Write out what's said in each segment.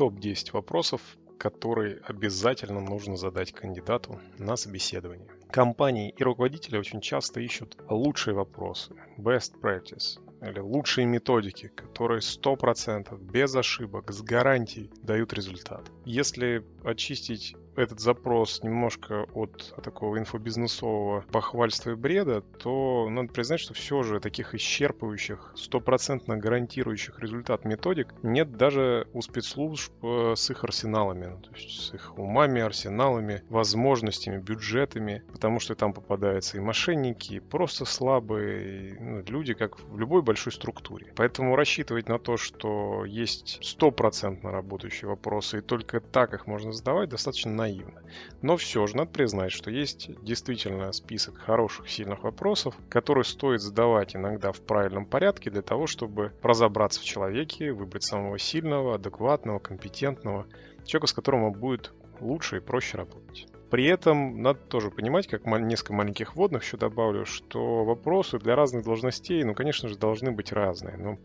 топ-10 вопросов, которые обязательно нужно задать кандидату на собеседование. Компании и руководители очень часто ищут лучшие вопросы, best practice, или лучшие методики, которые 100% без ошибок, с гарантией дают результат. Если очистить этот запрос немножко от такого инфобизнесового похвальства и бреда, то надо признать, что все же таких исчерпывающих, стопроцентно гарантирующих результат методик нет даже у спецслужб э, с их арсеналами, ну, то есть с их умами, арсеналами, возможностями, бюджетами, потому что там попадаются и мошенники, и просто слабые ну, люди, как в любой большой структуре. Поэтому рассчитывать на то, что есть стопроцентно работающие вопросы, и только так их можно задавать, достаточно наивно. Но все же надо признать, что есть действительно список хороших, сильных вопросов, которые стоит задавать иногда в правильном порядке для того, чтобы разобраться в человеке, выбрать самого сильного, адекватного, компетентного, человека, с которым будет лучше и проще работать. При этом надо тоже понимать, как несколько маленьких вводных еще добавлю, что вопросы для разных должностей, ну, конечно же, должны быть разные. Но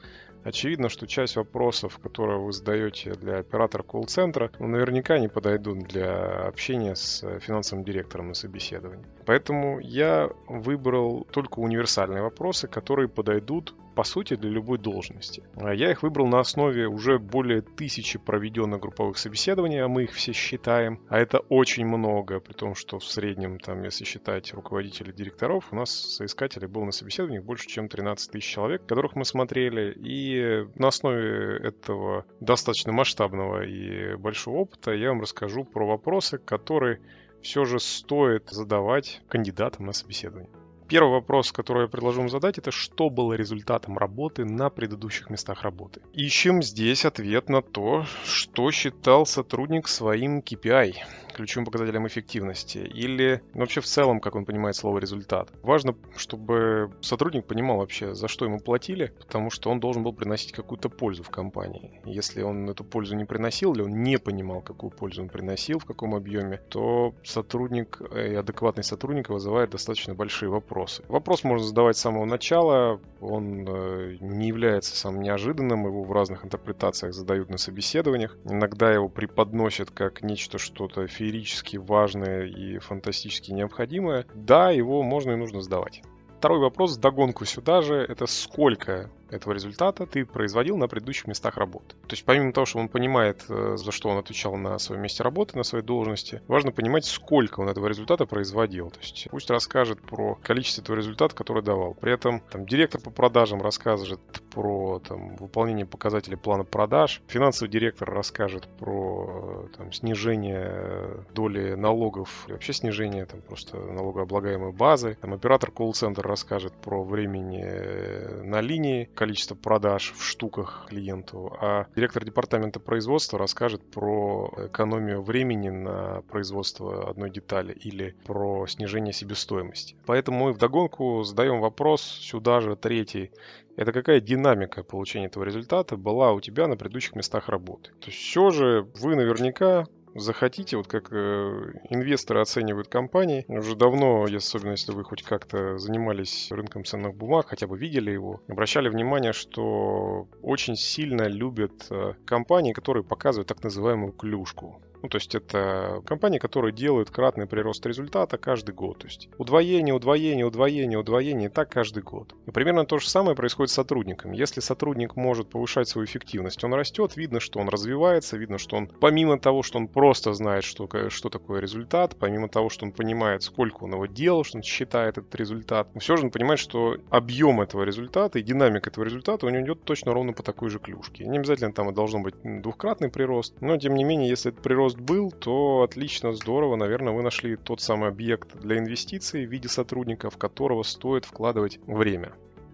очевидно, что часть вопросов, которые вы задаете для оператора колл-центра, ну, наверняка не подойдут для общения с финансовым директором на собеседовании. Поэтому я выбрал только универсальные вопросы, которые подойдут по сути, для любой должности. А я их выбрал на основе уже более тысячи проведенных групповых собеседований, а мы их все считаем. А это очень много, при том, что в среднем, там, если считать руководителей директоров, у нас соискателей было на собеседованиях больше, чем 13 тысяч человек, которых мы смотрели. И на основе этого достаточно масштабного и большого опыта я вам расскажу про вопросы, которые все же стоит задавать кандидатам на собеседование. Первый вопрос, который я предложу вам задать, это что было результатом работы на предыдущих местах работы. Ищем здесь ответ на то, что считал сотрудник своим KPI, ключевым показателем эффективности, или ну, вообще в целом, как он понимает слово результат. Важно, чтобы сотрудник понимал вообще, за что ему платили, потому что он должен был приносить какую-то пользу в компании. Если он эту пользу не приносил, или он не понимал, какую пользу он приносил, в каком объеме, то сотрудник э, и адекватный сотрудник вызывает достаточно большие вопросы. Вопрос можно задавать с самого начала, он э, не является самым неожиданным, его в разных интерпретациях задают на собеседованиях. Иногда его преподносят как нечто что-то феерически важное и фантастически необходимое. Да, его можно и нужно задавать. Второй вопрос, догонку сюда же, это сколько этого результата ты производил на предыдущих местах работы. То есть помимо того, что он понимает, э, за что он отвечал на своем месте работы, на своей должности, важно понимать, сколько он этого результата производил. То есть пусть расскажет про количество этого результата, который давал. При этом там, директор по продажам расскажет про там, выполнение показателей плана продаж, финансовый директор расскажет про там, снижение доли налогов, вообще снижение там, просто налогооблагаемой базы, там, оператор колл-центра расскажет про времени э, на линии, количество продаж в штуках клиенту, а директор департамента производства расскажет про экономию времени на производство одной детали или про снижение себестоимости. Поэтому мы вдогонку задаем вопрос сюда же, третий, это какая динамика получения этого результата была у тебя на предыдущих местах работы. То есть все же вы наверняка захотите, вот как э, инвесторы оценивают компании, уже давно, особенно если вы хоть как-то занимались рынком ценных бумаг, хотя бы видели его, обращали внимание, что очень сильно любят э, компании, которые показывают так называемую клюшку. Ну, то есть это компании, которые делают кратный прирост результата каждый год. То есть удвоение, удвоение, удвоение, удвоение, так каждый год. И примерно то же самое происходит с сотрудником. Если сотрудник может повышать свою эффективность, он растет, видно, что он развивается, видно, что он, помимо того, что он просто знает, что, что такое результат, помимо того, что он понимает, сколько он его делал, что он считает этот результат, все же он понимает, что объем этого результата и динамика этого результата у него идет точно ровно по такой же клюшке. Не обязательно там и должен быть двухкратный прирост, но тем не менее, если этот прирост рост был, то отлично, здорово. Наверное, вы нашли тот самый объект для инвестиций в виде сотрудника, в которого стоит вкладывать время.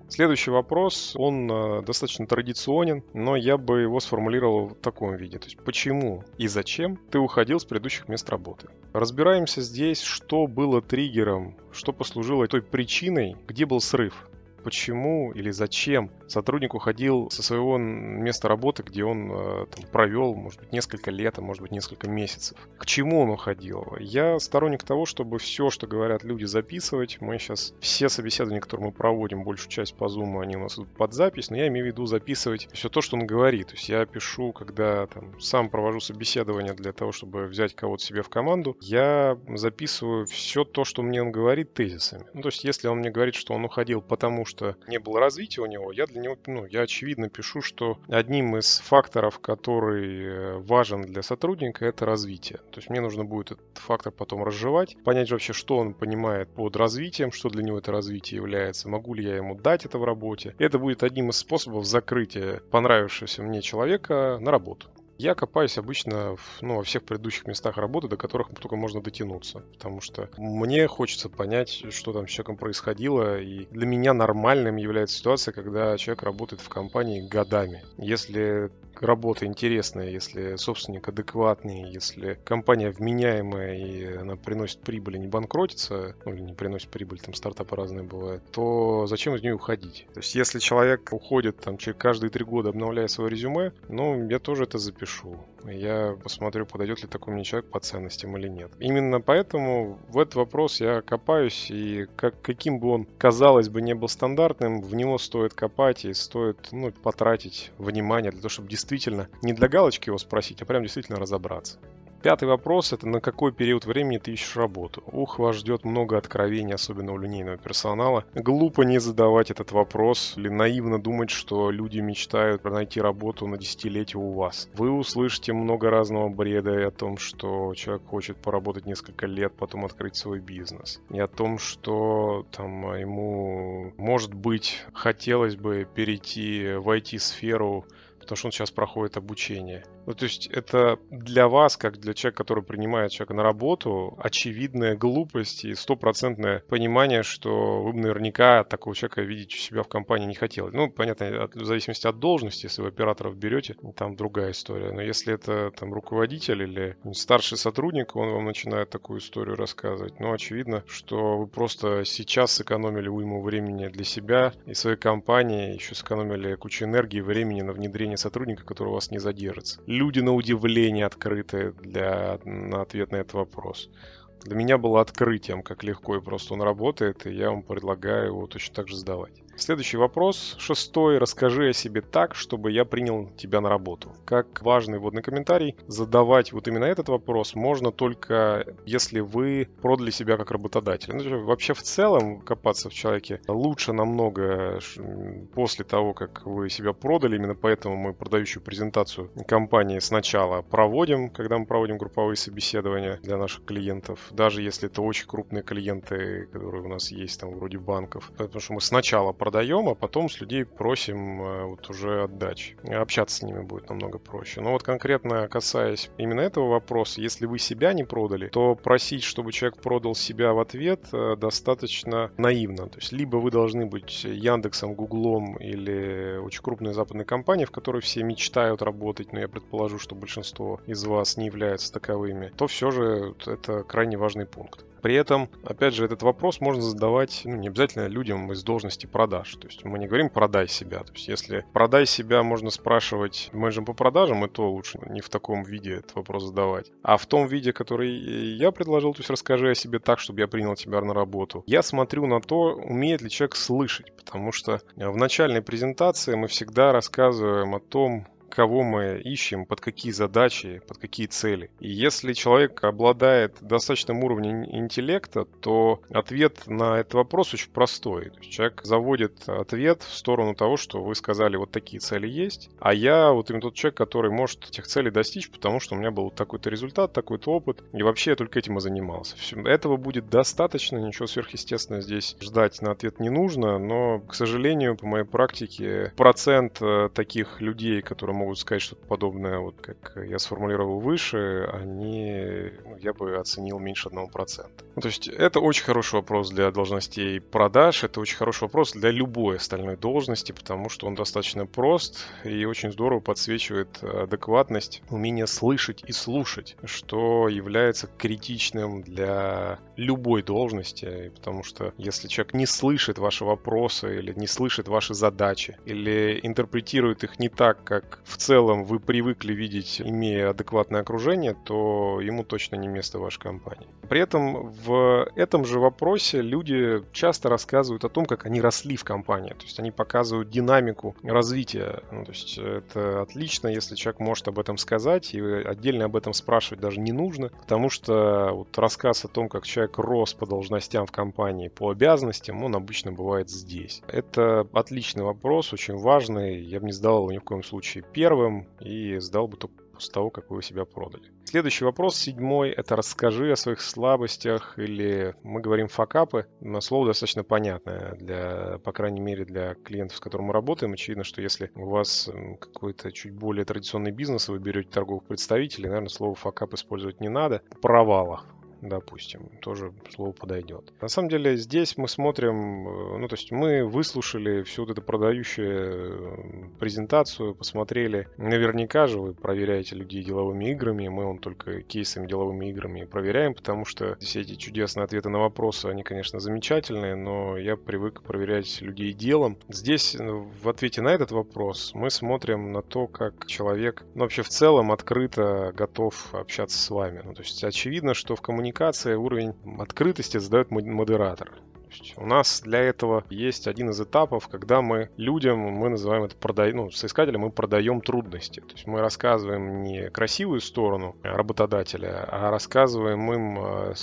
Следующий вопрос, он э, достаточно традиционен, но я бы его сформулировал в таком виде. То есть почему и зачем ты уходил с предыдущих мест работы? Разбираемся здесь, что было триггером, что послужило той причиной, где был срыв. Почему или зачем сотрудник уходил со своего места работы, где он э, там, провел, может быть, несколько лет, а может быть, несколько месяцев. К чему он уходил? Я сторонник того, чтобы все, что говорят люди, записывать. Мы сейчас все собеседования, которые мы проводим, большую часть по Zoom, они у нас идут под запись, но я имею в виду записывать все то, что он говорит. То есть я пишу, когда там, сам провожу собеседование для того, чтобы взять кого-то себе в команду, я записываю все то, что мне он говорит, тезисами. Ну, то есть если он мне говорит, что он уходил потому, что не было развития у него, я для него, ну, я очевидно пишу, что одним из факторов, который э, важен для сотрудника, это развитие. То есть мне нужно будет этот фактор потом разжевать, понять вообще, что он понимает под развитием, что для него это развитие является, могу ли я ему дать это в работе. Это будет одним из способов закрытия понравившегося мне человека на работу. Я копаюсь обычно в, ну, во всех предыдущих местах работы, до которых только можно дотянуться. Потому что мне хочется понять, что там с человеком происходило. И для меня нормальным является ситуация, когда человек работает в компании годами. Если работа интересная, если собственник адекватный, если компания вменяемая и она приносит прибыль и не банкротится, ну или не приносит прибыль, там стартапы разные бывают, то зачем из нее уходить? То есть если человек уходит там через каждые три года, обновляя свое резюме, ну я тоже это запишу. Я посмотрю, подойдет ли такой мне человек по ценностям или нет. Именно поэтому в этот вопрос я копаюсь, и как, каким бы он, казалось бы, не был стандартным, в него стоит копать и стоит ну, потратить внимание для того, чтобы действительно не для галочки его спросить, а прям действительно разобраться. Пятый вопрос – это на какой период времени ты ищешь работу? Ух, вас ждет много откровений, особенно у линейного персонала. Глупо не задавать этот вопрос или наивно думать, что люди мечтают найти работу на десятилетие у вас. Вы услышите много разного бреда и о том, что человек хочет поработать несколько лет, потом открыть свой бизнес. И о том, что там ему, может быть, хотелось бы перейти в IT-сферу потому что он сейчас проходит обучение. Ну, то есть это для вас, как для человека, который принимает человека на работу, очевидная глупость и стопроцентное понимание, что вы бы наверняка такого человека видеть у себя в компании не хотели. Ну, понятно, от, в зависимости от должности, если вы операторов берете, там другая история. Но если это там руководитель или старший сотрудник, он вам начинает такую историю рассказывать, ну, очевидно, что вы просто сейчас сэкономили уйму времени для себя и своей компании, еще сэкономили кучу энергии и времени на внедрение сотрудника, который у вас не задержится люди на удивление открыты для, на ответ на этот вопрос. Для меня было открытием, как легко и просто он работает, и я вам предлагаю его точно так же сдавать. Следующий вопрос, шестой. Расскажи о себе так, чтобы я принял тебя на работу. Как важный вводный комментарий, задавать вот именно этот вопрос можно только если вы продали себя как работодатель. Ну, вообще в целом копаться в человеке лучше намного после того, как вы себя продали. Именно поэтому мы продающую презентацию компании сначала проводим, когда мы проводим групповые собеседования для наших клиентов. Даже если это очень крупные клиенты, которые у нас есть там вроде банков. Потому что мы сначала продаем, а потом с людей просим э, вот уже отдачи. Общаться с ними будет намного проще. Но вот конкретно касаясь именно этого вопроса, если вы себя не продали, то просить, чтобы человек продал себя в ответ, э, достаточно наивно. То есть либо вы должны быть Яндексом, Гуглом или очень крупной западной компанией, в которой все мечтают работать, но я предположу, что большинство из вас не являются таковыми, то все же это крайне важный пункт. При этом, опять же, этот вопрос можно задавать ну, не обязательно людям из должности продаж. То есть мы не говорим «продай себя». То есть если «продай себя» можно спрашивать менеджером по продажам, и то лучше не в таком виде этот вопрос задавать. А в том виде, который я предложил, то есть расскажи о себе так, чтобы я принял тебя на работу. Я смотрю на то, умеет ли человек слышать, потому что в начальной презентации мы всегда рассказываем о том, кого мы ищем, под какие задачи, под какие цели. И если человек обладает достаточным уровнем интеллекта, то ответ на этот вопрос очень простой. Человек заводит ответ в сторону того, что вы сказали, вот такие цели есть, а я вот именно тот человек, который может этих целей достичь, потому что у меня был такой-то результат, такой-то опыт, и вообще я только этим и занимался. Этого будет достаточно, ничего сверхъестественного здесь ждать на ответ не нужно, но, к сожалению, по моей практике, процент э, таких людей, которые могут сказать что-то подобное, вот как я сформулировал выше, они, ну, я бы оценил меньше 1%. Ну, то есть это очень хороший вопрос для должностей продаж, это очень хороший вопрос для любой остальной должности, потому что он достаточно прост и очень здорово подсвечивает адекватность, умение слышать и слушать, что является критичным для любой должности, потому что если человек не слышит ваши вопросы или не слышит ваши задачи, или интерпретирует их не так, как в целом вы привыкли видеть, имея адекватное окружение, то ему точно не место в вашей компании. При этом в этом же вопросе люди часто рассказывают о том, как они росли в компании. То есть они показывают динамику развития. Ну, то есть это отлично, если человек может об этом сказать, и отдельно об этом спрашивать даже не нужно, потому что вот рассказ о том, как человек рос по должностям в компании, по обязанностям, он обычно бывает здесь. Это отличный вопрос, очень важный. Я бы не задал его ни в коем случае первым и задал бы только после того, как вы себя продали. Следующий вопрос, седьмой, это расскажи о своих слабостях или мы говорим факапы. Слово достаточно понятное, для, по крайней мере для клиентов, с которыми мы работаем. Очевидно, что если у вас какой-то чуть более традиционный бизнес, вы берете торговых представителей, наверное, слово факап использовать не надо. Провалах допустим, тоже слово подойдет. На самом деле здесь мы смотрим, э, ну то есть мы выслушали всю вот эту продающую э, презентацию, посмотрели, наверняка же вы проверяете людей деловыми играми, мы он только кейсами деловыми играми проверяем, потому что все эти чудесные ответы на вопросы, они, конечно, замечательные, но я привык проверять людей делом. Здесь э, в ответе на этот вопрос мы смотрим на то, как человек, ну вообще в целом открыто готов общаться с вами. Ну, то есть очевидно, что в коммуникации коммуникация, уровень открытости задает модератор. У нас для этого есть один из этапов, когда мы людям, мы называем это продай, ну, соискателям мы продаем трудности. То есть мы рассказываем не красивую сторону работодателя, а рассказываем им э,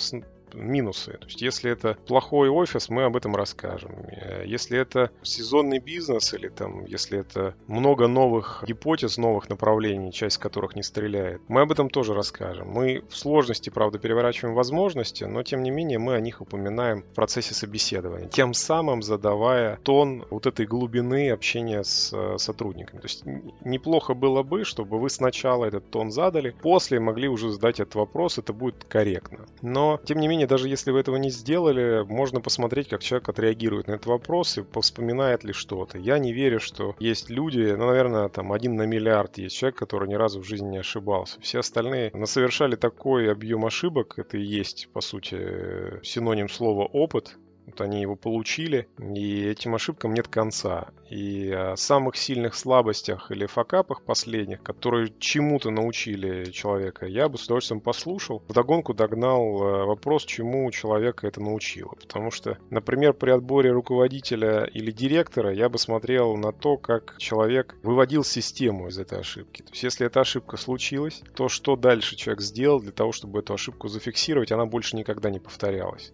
минусы. То есть, если это плохой офис, мы об этом расскажем. Э, если это сезонный бизнес или там, если это много новых гипотез, новых направлений, часть которых не стреляет, мы об этом тоже расскажем. Мы в сложности, правда, переворачиваем возможности, но тем не менее мы о них упоминаем в процессе собеседования, тем самым задавая тон вот этой глубины общения с э, сотрудниками. То есть неплохо было бы, чтобы вы сначала этот тон задали, после могли уже задать этот вопрос, это будет корректно. Но, тем не менее, менее, даже если вы этого не сделали, можно посмотреть, как человек отреагирует на этот вопрос и повспоминает ли что-то. Я не верю, что есть люди, ну, наверное, там один на миллиард есть человек, который ни разу в жизни не ошибался. Все остальные совершали такой объем ошибок, это и есть, по сути, синоним слова опыт, вот они его получили, и этим ошибкам нет конца. И о самых сильных слабостях или факапах последних, которые чему-то научили человека, я бы с удовольствием послушал. Вдогонку догнал э, вопрос, чему человека это научило. Потому что, например, при отборе руководителя или директора я бы смотрел на то, как человек выводил систему из этой ошибки. То есть, если эта ошибка случилась, то что дальше человек сделал для того, чтобы эту ошибку зафиксировать, она больше никогда не повторялась.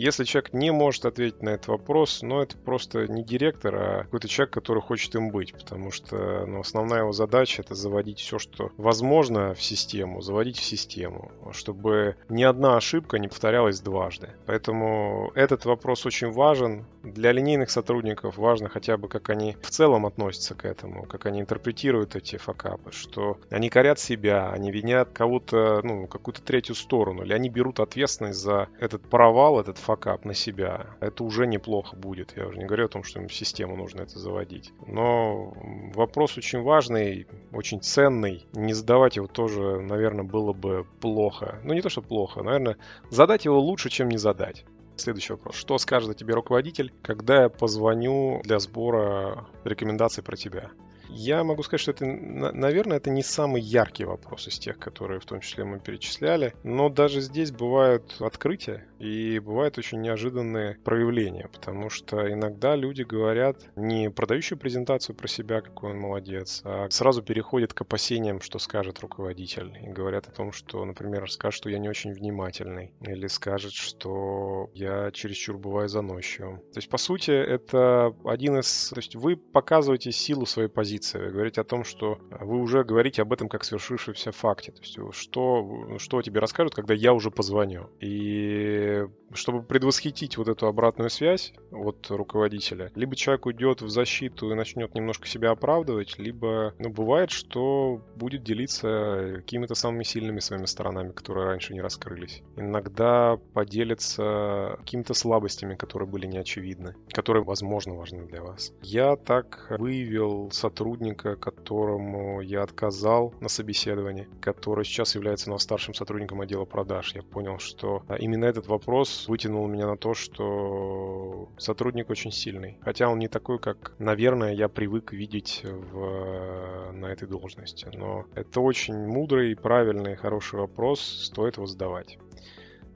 Если человек не может ответить на этот вопрос, ну, это просто не директор, а какой-то человек, который хочет им быть, потому что ну, основная его задача — это заводить все, что возможно в систему, заводить в систему, чтобы ни одна ошибка не повторялась дважды. Поэтому этот вопрос очень важен. Для линейных сотрудников важно хотя бы, как они в целом относятся к этому, как они интерпретируют эти факапы, что они корят себя, они винят кого-то, ну, какую-то третью сторону, или они берут ответственность за этот провал, этот факап на себя, это уже неплохо будет. Я уже не говорю о том, что им в систему нужно это заводить. Но вопрос очень важный, очень ценный. Не задавать его тоже, наверное, было бы плохо. Ну, не то, что плохо, наверное, задать его лучше, чем не задать. Следующий вопрос. Что скажет тебе руководитель, когда я позвоню для сбора рекомендаций про тебя? Я могу сказать, что это, наверное, это не самый яркий вопрос из тех, которые в том числе мы перечисляли. Но даже здесь бывают открытия и бывают очень неожиданные проявления, потому что иногда люди говорят не продающую презентацию про себя, какой он молодец, а сразу переходят к опасениям, что скажет руководитель. И говорят о том, что, например, скажет, что я не очень внимательный, или скажет, что я чересчур бываю заносчивым. То есть, по сути, это один из... То есть вы показываете силу своей позиции позиция. Вы говорите о том, что вы уже говорите об этом как свершившемся факте. То есть что, что тебе расскажут, когда я уже позвоню. И чтобы предвосхитить вот эту обратную связь от руководителя, либо человек уйдет в защиту и начнет немножко себя оправдывать, либо, ну, бывает, что будет делиться какими-то самыми сильными своими сторонами, которые раньше не раскрылись. Иногда поделится какими-то слабостями, которые были неочевидны, которые, возможно, важны для вас. Я так выявил сотрудника, которому я отказал на собеседовании, который сейчас является нас старшим сотрудником отдела продаж. Я понял, что именно этот вопрос вытянул меня на то, что сотрудник очень сильный. Хотя он не такой, как, наверное, я привык видеть в, на этой должности. Но это очень мудрый, правильный, хороший вопрос, стоит его задавать.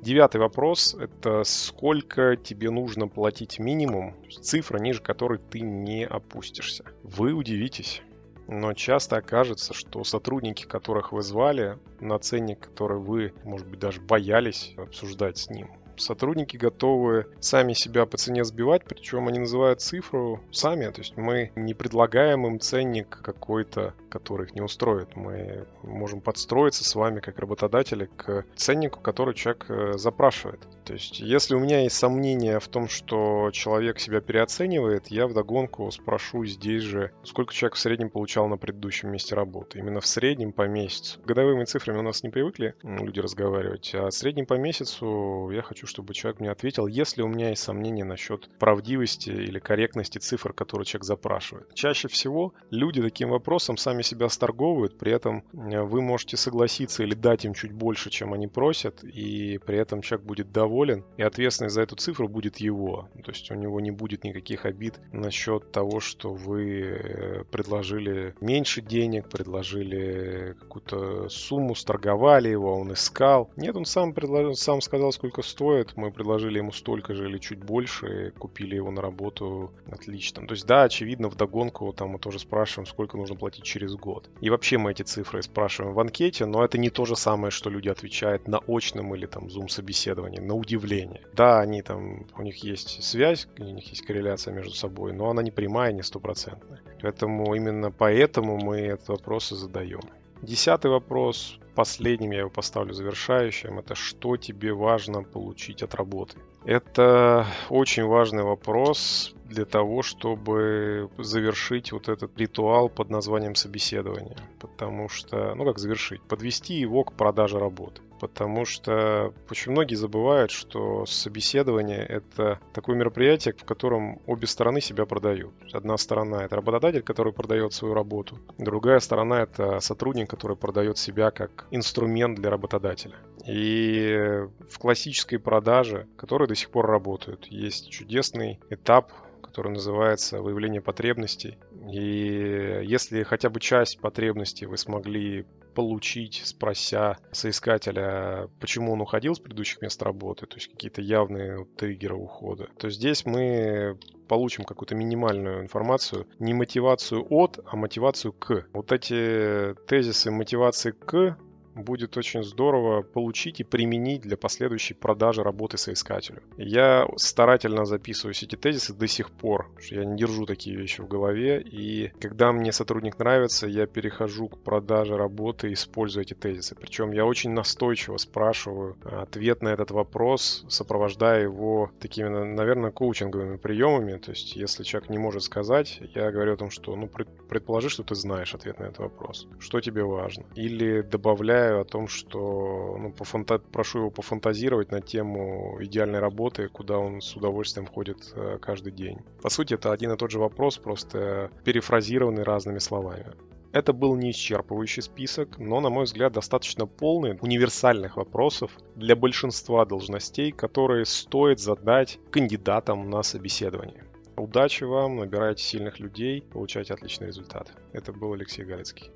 Девятый вопрос – это сколько тебе нужно платить минимум, цифра, ниже которой ты не опустишься. Вы удивитесь. Но часто окажется, что сотрудники, которых вы звали, на ценник, который вы, может быть, даже боялись обсуждать с ним, сотрудники готовы сами себя по цене сбивать, причем они называют цифру сами, то есть мы не предлагаем им ценник какой-то, который их не устроит. Мы можем подстроиться с вами как работодатели к ценнику, который человек э, запрашивает. То есть, если у меня есть сомнения в том, что человек себя переоценивает, я вдогонку спрошу здесь же, сколько человек в среднем получал на предыдущем месте работы. Именно в среднем по месяцу. Годовыми цифрами у нас не привыкли люди разговаривать, а в среднем по месяцу я хочу, чтобы человек мне ответил, если у меня есть сомнения насчет правдивости или корректности цифр, которые человек запрашивает. Чаще всего люди таким вопросом сами себя сторговывают, при этом вы можете согласиться или дать им чуть больше, чем они просят, и при этом человек будет доволен доволен, и ответственность за эту цифру будет его. То есть у него не будет никаких обид насчет того, что вы э, предложили меньше денег, предложили какую-то сумму, сторговали его, он искал. Нет, он сам, предложил, сам сказал, сколько стоит, мы предложили ему столько же или чуть больше, купили его на работу отлично. То есть да, очевидно, в догонку там мы тоже спрашиваем, сколько нужно платить через год. И вообще мы эти цифры спрашиваем в анкете, но это не то же самое, что люди отвечают на очном или там зум собеседовании, на удивление. Да, они там, у них есть связь, у них есть корреляция между собой, но она не прямая, не стопроцентная. Поэтому именно поэтому мы этот вопрос и задаем. Десятый вопрос, последним я его поставлю завершающим, это что тебе важно получить от работы. Это очень важный вопрос для того, чтобы завершить вот этот ритуал под названием собеседование. Потому что, ну как завершить? Подвести его к продаже работы потому что очень многие забывают, что собеседование — это такое мероприятие, в котором обе стороны себя продают. Одна сторона — это работодатель, который продает свою работу, другая сторона — это сотрудник, который продает себя как инструмент для работодателя. И в классической продаже, которые до сих пор работают, есть чудесный этап который называется выявление потребностей. И если хотя бы часть потребностей вы смогли получить, спрося соискателя, почему он уходил с предыдущих мест работы, то есть какие-то явные триггеры ухода, то здесь мы получим какую-то минимальную информацию, не мотивацию от, а мотивацию к. Вот эти тезисы мотивации к будет очень здорово получить и применить для последующей продажи работы соискателю. Я старательно записываю эти тезисы до сих пор, что я не держу такие вещи в голове, и когда мне сотрудник нравится, я перехожу к продаже работы, используя эти тезисы. Причем я очень настойчиво спрашиваю ответ на этот вопрос, сопровождая его такими, наверное, коучинговыми приемами. То есть, если человек не может сказать, я говорю о том, что, ну, предположи, что ты знаешь ответ на этот вопрос. Что тебе важно? Или добавляю заявляю о том, что ну, пофанта... прошу его пофантазировать на тему идеальной работы, куда он с удовольствием входит э, каждый день. По сути, это один и тот же вопрос, просто перефразированный разными словами. Это был не исчерпывающий список, но, на мой взгляд, достаточно полный универсальных вопросов для большинства должностей, которые стоит задать кандидатам на собеседование. Удачи вам, набирайте сильных людей, получайте отличный результат. Это был Алексей Галицкий.